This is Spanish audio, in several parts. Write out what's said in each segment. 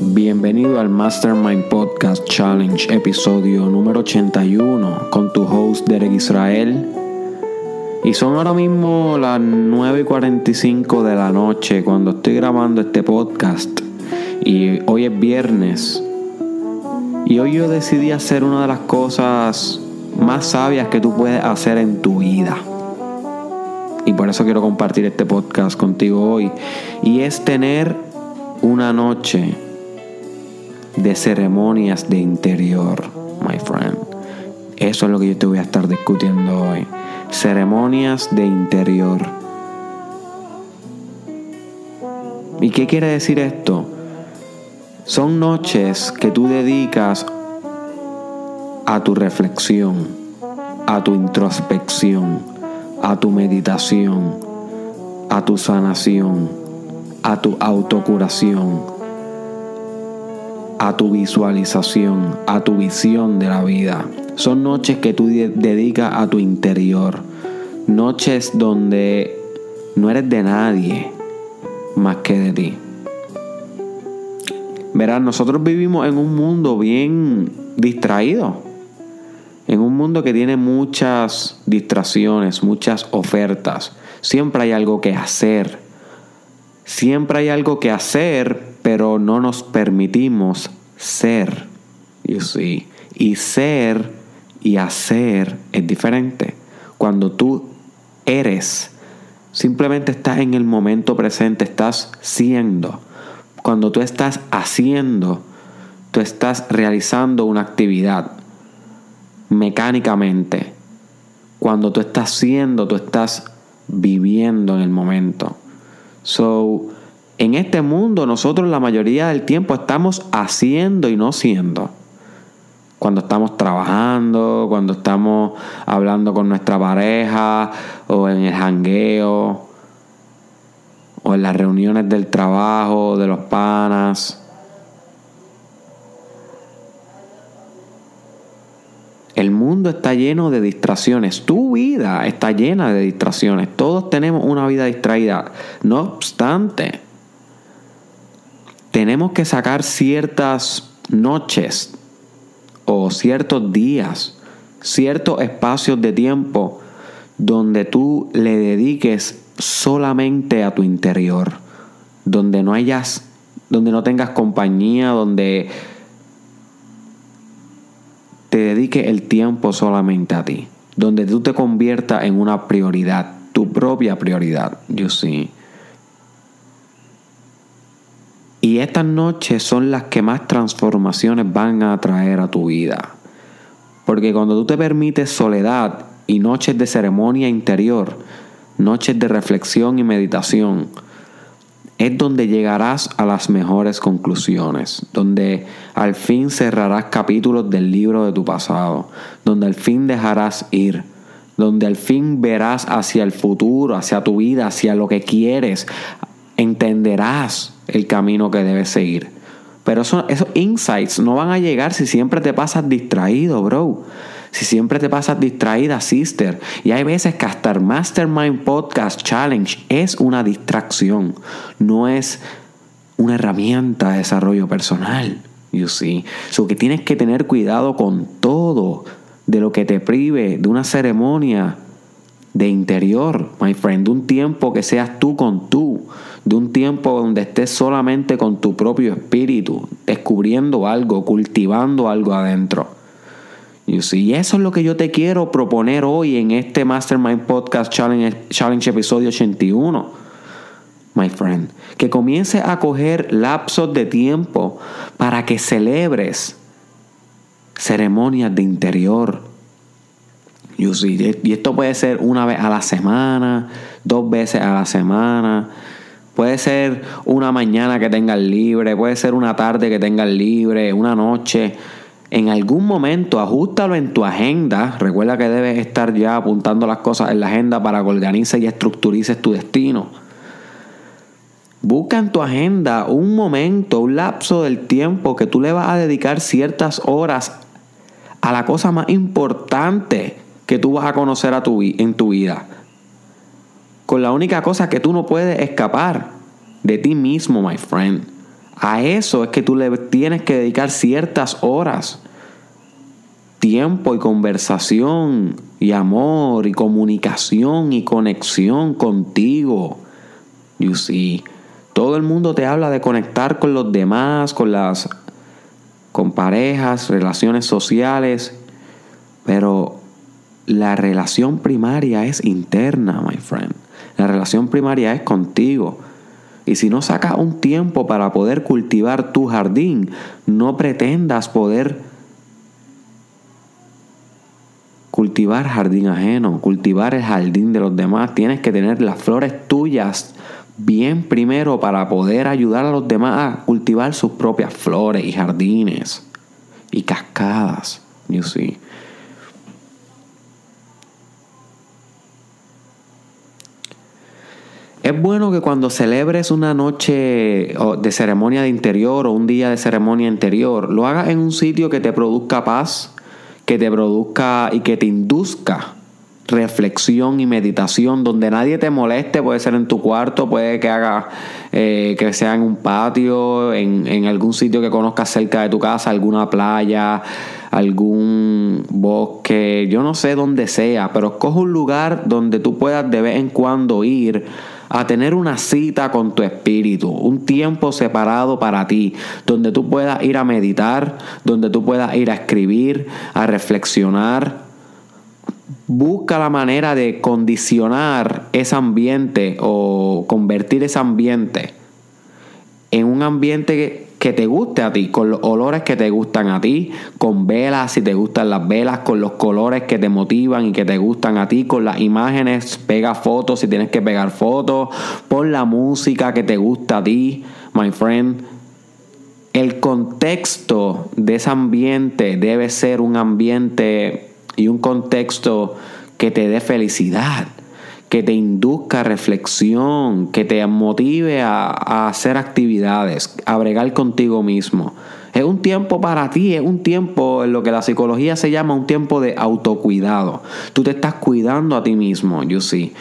Mastermind Podcast Challenge, episodio número 81, con tu host Derek Israel. Y son ahora mismo las 9 y 45 de la noche cuando estoy grabando este podcast. Y hoy es viernes. Y hoy yo decidí hacer una de las cosas más sabias que tú puedes hacer en tu vida. Y por eso quiero compartir este podcast contigo hoy. Y es tener una noche de ceremonias de interior, my friend. Eso es lo que yo te voy a estar discutiendo hoy. Ceremonias de interior. ¿Y qué quiere decir esto? Son noches que tú dedicas a tu reflexión, a tu introspección, a tu meditación, a tu sanación, a tu autocuración a tu visualización, a tu visión de la vida. Son noches que tú dedicas a tu interior. Noches donde no eres de nadie más que de ti. Verás, nosotros vivimos en un mundo bien distraído. En un mundo que tiene muchas distracciones, muchas ofertas. Siempre hay algo que hacer. Siempre hay algo que hacer, pero no nos permitimos ser. You see. Y ser y hacer es diferente. Cuando tú eres, simplemente estás en el momento presente, estás siendo. Cuando tú estás haciendo, tú estás realizando una actividad mecánicamente. Cuando tú estás siendo, tú estás viviendo en el momento. So, en este mundo nosotros la mayoría del tiempo estamos haciendo y no siendo. Cuando estamos trabajando, cuando estamos hablando con nuestra pareja o en el jangueo o en las reuniones del trabajo, de los panas. El mundo está lleno de distracciones. Tu vida está llena de distracciones. Todos tenemos una vida distraída. No obstante, tenemos que sacar ciertas noches o ciertos días, ciertos espacios de tiempo donde tú le dediques solamente a tu interior, donde no hayas, donde no tengas compañía, donde te dedique el tiempo solamente a ti, donde tú te conviertas en una prioridad, tu propia prioridad, you see. Y estas noches son las que más transformaciones van a traer a tu vida. Porque cuando tú te permites soledad y noches de ceremonia interior, noches de reflexión y meditación, es donde llegarás a las mejores conclusiones, donde al fin cerrarás capítulos del libro de tu pasado, donde al fin dejarás ir, donde al fin verás hacia el futuro, hacia tu vida, hacia lo que quieres, entenderás el camino que debes seguir. Pero esos insights no van a llegar si siempre te pasas distraído, bro. Si siempre te pasas distraída, sister. Y hay veces que hasta el Mastermind Podcast Challenge es una distracción. No es una herramienta de desarrollo personal. You see. So que tienes que tener cuidado con todo de lo que te prive de una ceremonia de interior, my friend, de un tiempo que seas tú con tú, de un tiempo donde estés solamente con tu propio espíritu, descubriendo algo, cultivando algo adentro. Y eso es lo que yo te quiero proponer hoy en este Mastermind Podcast Challenge, Challenge episodio 81, my friend. Que comiences a coger lapsos de tiempo para que celebres ceremonias de interior, y esto puede ser una vez a la semana, dos veces a la semana. Puede ser una mañana que tengas libre, puede ser una tarde que tengas libre, una noche. En algún momento, ajustalo en tu agenda. Recuerda que debes estar ya apuntando las cosas en la agenda para que organices y estructurices tu destino. Busca en tu agenda un momento, un lapso del tiempo que tú le vas a dedicar ciertas horas a la cosa más importante que tú vas a conocer a tu, en tu vida. Con la única cosa que tú no puedes escapar de ti mismo, my friend. A eso es que tú le tienes que dedicar ciertas horas. Tiempo y conversación y amor y comunicación y conexión contigo. You see, todo el mundo te habla de conectar con los demás, con las con parejas, relaciones sociales, pero la relación primaria es interna, my friend. La relación primaria es contigo. Y si no sacas un tiempo para poder cultivar tu jardín, no pretendas poder cultivar jardín ajeno, cultivar el jardín de los demás. Tienes que tener las flores tuyas bien primero para poder ayudar a los demás a cultivar sus propias flores y jardines y cascadas. You see. Es bueno que cuando celebres una noche de ceremonia de interior o un día de ceremonia interior, lo hagas en un sitio que te produzca paz, que te produzca y que te induzca reflexión y meditación donde nadie te moleste, puede ser en tu cuarto, puede que haga eh, que sea en un patio, en, en algún sitio que conozcas cerca de tu casa, alguna playa, algún bosque, yo no sé dónde sea, pero escoge un lugar donde tú puedas de vez en cuando ir a tener una cita con tu espíritu, un tiempo separado para ti, donde tú puedas ir a meditar, donde tú puedas ir a escribir, a reflexionar. Busca la manera de condicionar ese ambiente o convertir ese ambiente en un ambiente que te guste a ti, con los olores que te gustan a ti, con velas si te gustan las velas, con los colores que te motivan y que te gustan a ti, con las imágenes, pega fotos si tienes que pegar fotos, pon la música que te gusta a ti, my friend. El contexto de ese ambiente debe ser un ambiente y un contexto que te dé felicidad que te induzca reflexión, que te motive a, hacer actividades, a bregar contigo mismo. Es un tiempo para ti, es un tiempo en lo que la psicología se llama un tiempo de autocuidado. Tú te estás cuidando a ti mismo, you see.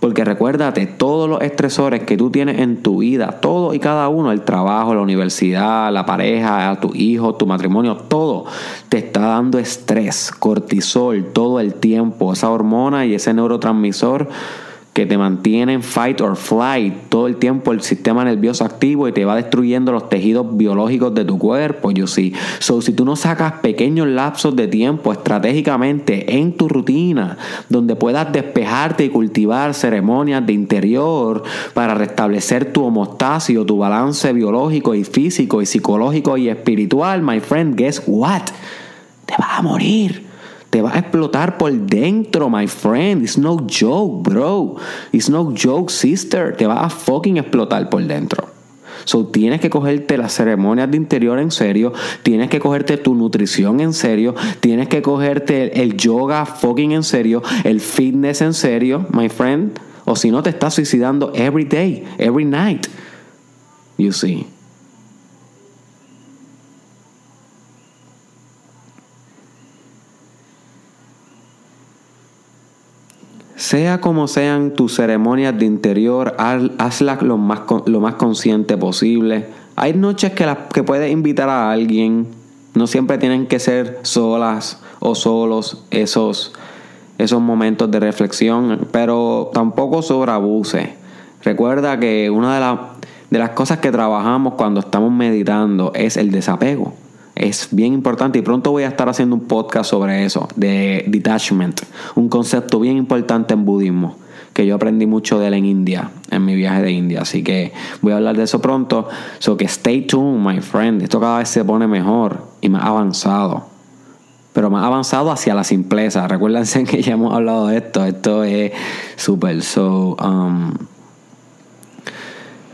Porque recuérdate, todos los estresores que tú tienes en tu vida, todo y cada uno, el trabajo, la universidad, la pareja, tu hijo, tu matrimonio, todo te está dando estrés, cortisol todo el tiempo, esa hormona y ese neurotransmisor que te mantienen fight or flight todo el tiempo el sistema nervioso activo y te va destruyendo los tejidos biológicos de tu cuerpo, yo sí. So, si tú no sacas pequeños lapsos de tiempo estratégicamente en tu rutina, donde puedas despejarte y cultivar ceremonias de interior para restablecer tu homostasia, tu balance biológico y físico y psicológico y espiritual, my friend, guess what? Te vas a morir. Te vas a explotar por dentro, my friend. It's no joke, bro. It's no joke, sister. Te vas a fucking explotar por dentro. So, tienes que cogerte las ceremonias de interior en serio, tienes que cogerte tu nutrición en serio, tienes que cogerte el, yoga fucking en serio, el fitness en serio, my friend. O si no, te estás suicidando every day, every night. You see. Sea como sean tus ceremonias de interior, hazlas lo más, lo más consciente posible. Hay noches que, las, que puedes invitar a alguien. No siempre tienen que ser solas o solos esos, esos momentos de reflexión, pero tampoco sobreabuse. Recuerda que una de, de las cosas que trabajamos cuando estamos meditando es el desapego es bien importante y pronto voy a estar haciendo un podcast sobre eso, de detachment, un concepto bien importante en budismo que yo aprendí mucho de él en India, en mi viaje de India. Así que voy a hablar de eso pronto. So que stay tuned, my friend. Esto cada vez se pone mejor y más avanzado. Pero más avanzado hacia la simpleza. Recuérdense que ya hemos hablado de esto. Esto es súper. So, um,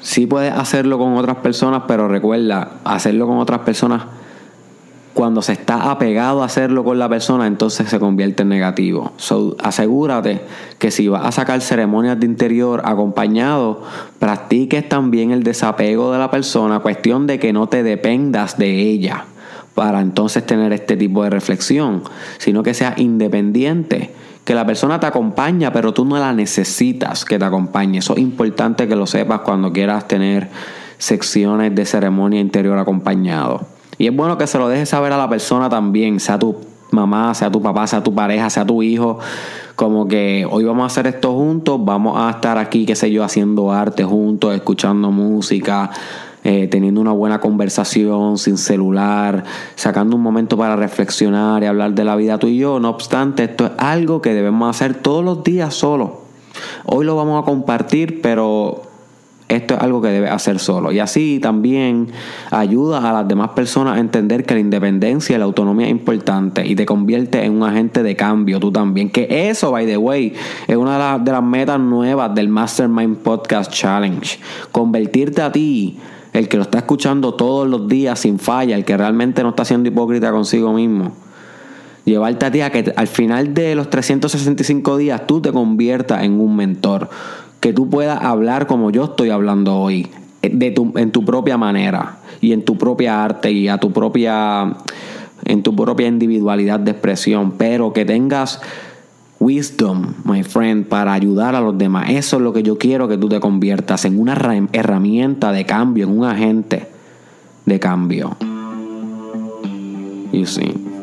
sí puedes hacerlo con otras personas, pero recuerda, hacerlo con otras personas cuando se está apegado a hacerlo con la persona, entonces se convierte en negativo. So, asegúrate que si vas a sacar ceremonias de interior acompañado, practiques también el desapego de la persona, cuestión de que no te dependas de ella para entonces tener este tipo de reflexión, sino que sea independiente, que la persona te acompaña, pero tú no la necesitas que te acompañe. Eso es importante que lo sepas cuando quieras tener secciones de ceremonia interior acompañado. Y es bueno que se lo dejes saber a la persona también, sea tu mamá, sea tu papá, sea tu pareja, sea tu hijo, como que hoy vamos a hacer esto juntos, vamos a estar aquí, qué sé yo, haciendo arte juntos, escuchando música, eh, teniendo una buena conversación sin celular, sacando un momento para reflexionar y hablar de la vida tú y yo. No obstante, esto es algo que debemos hacer todos los días solo. Hoy lo vamos a compartir, pero esto es algo que debe hacer solo. Y así también ayuda a las demás personas a entender que la independencia y la autonomía es importante y te convierte en un agente de cambio tú también. Que eso, by the way, es una de las, de las metas nuevas del Mastermind Podcast Challenge. Convertirte a ti, el que lo está escuchando todos los días sin falla, el que realmente no está siendo hipócrita consigo mismo. Llevarte a ti a que al final de los 365 días tú te conviertas en un mentor que tú puedas hablar como yo estoy hablando hoy, eh, de tu, en tu propia manera y en tu propia arte y a tu propia en tu propia individualidad de expresión, pero que tengas wisdom, my friend, para ayudar a los demás. Eso es lo que yo quiero que tú te conviertas en una herramienta de cambio, en un agente de cambio. You see.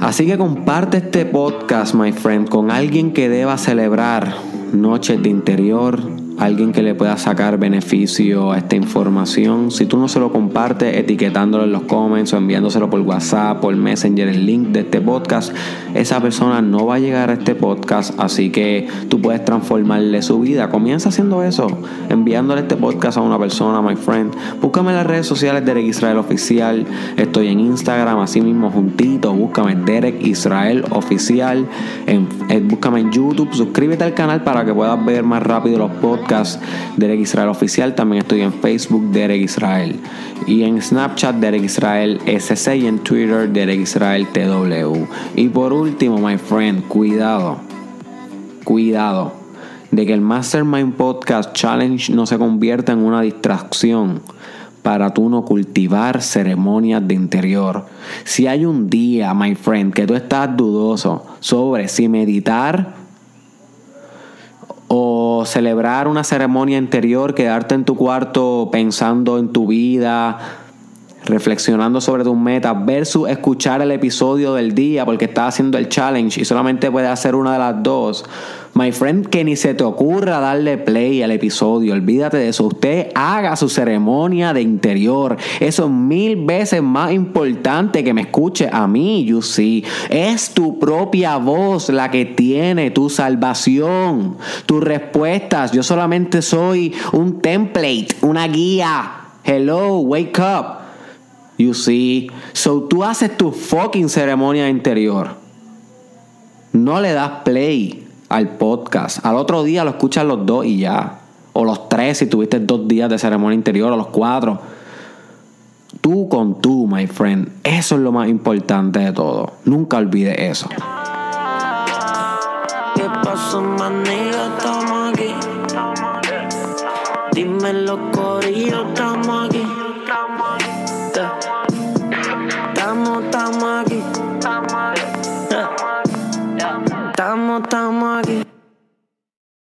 Así que comparte este podcast, my friend, con alguien que deba celebrar noches de interior, alguien que le pueda sacar beneficio a esta información. Si tú no se lo compartes etiquetándolo en los comments o enviándoselo por WhatsApp, por Messenger, el link de este podcast, esa persona no va a llegar a este podcast, así que tú puedes transformarle su vida. Comienza haciendo eso, enviándole este podcast a una persona, my friend. Búscame en las redes sociales Derek Israel Oficial. Estoy en Instagram, así mismo juntito. Búscame Derek Israel Oficial. En, eh, búscame en YouTube. Suscríbete al canal para que puedas ver más rápido los podcasts podcast Derek Israel Oficial. También estoy en Facebook Derek Israel. Y en Snapchat Derek Israel SC y en Twitter Derek Israel TW. Y por último, my friend, cuidado. Cuidado. De que el Mastermind Podcast Challenge no se convierta en una distracción para tú no cultivar ceremonias de interior. Si hay un día, my friend, que tú estás dudoso sobre si meditar celebrar una ceremonia interior, quedarte en tu cuarto pensando en tu vida, reflexionando sobre tus metas, versus escuchar el episodio del día porque estás haciendo el challenge y solamente puedes hacer una de las dos. My friend, que ni se te ocurra darle play al episodio, olvídate de eso. Usted haga su ceremonia de interior. Eso es mil veces más importante que me escuche a mí, you see. Es tu propia voz la que tiene tu salvación, tus respuestas. Yo solamente soy un template, una guía. Hello, wake up. You see. So tú haces tu fucking ceremonia interior. No le das play al podcast. Al otro día lo escuchas los dos y ya. O los tres si tuviste dos días de ceremonia interior, o los cuatro. Tú con tú, my friend. Eso es lo más importante de todo. Nunca olvides eso. ¿Qué pasó?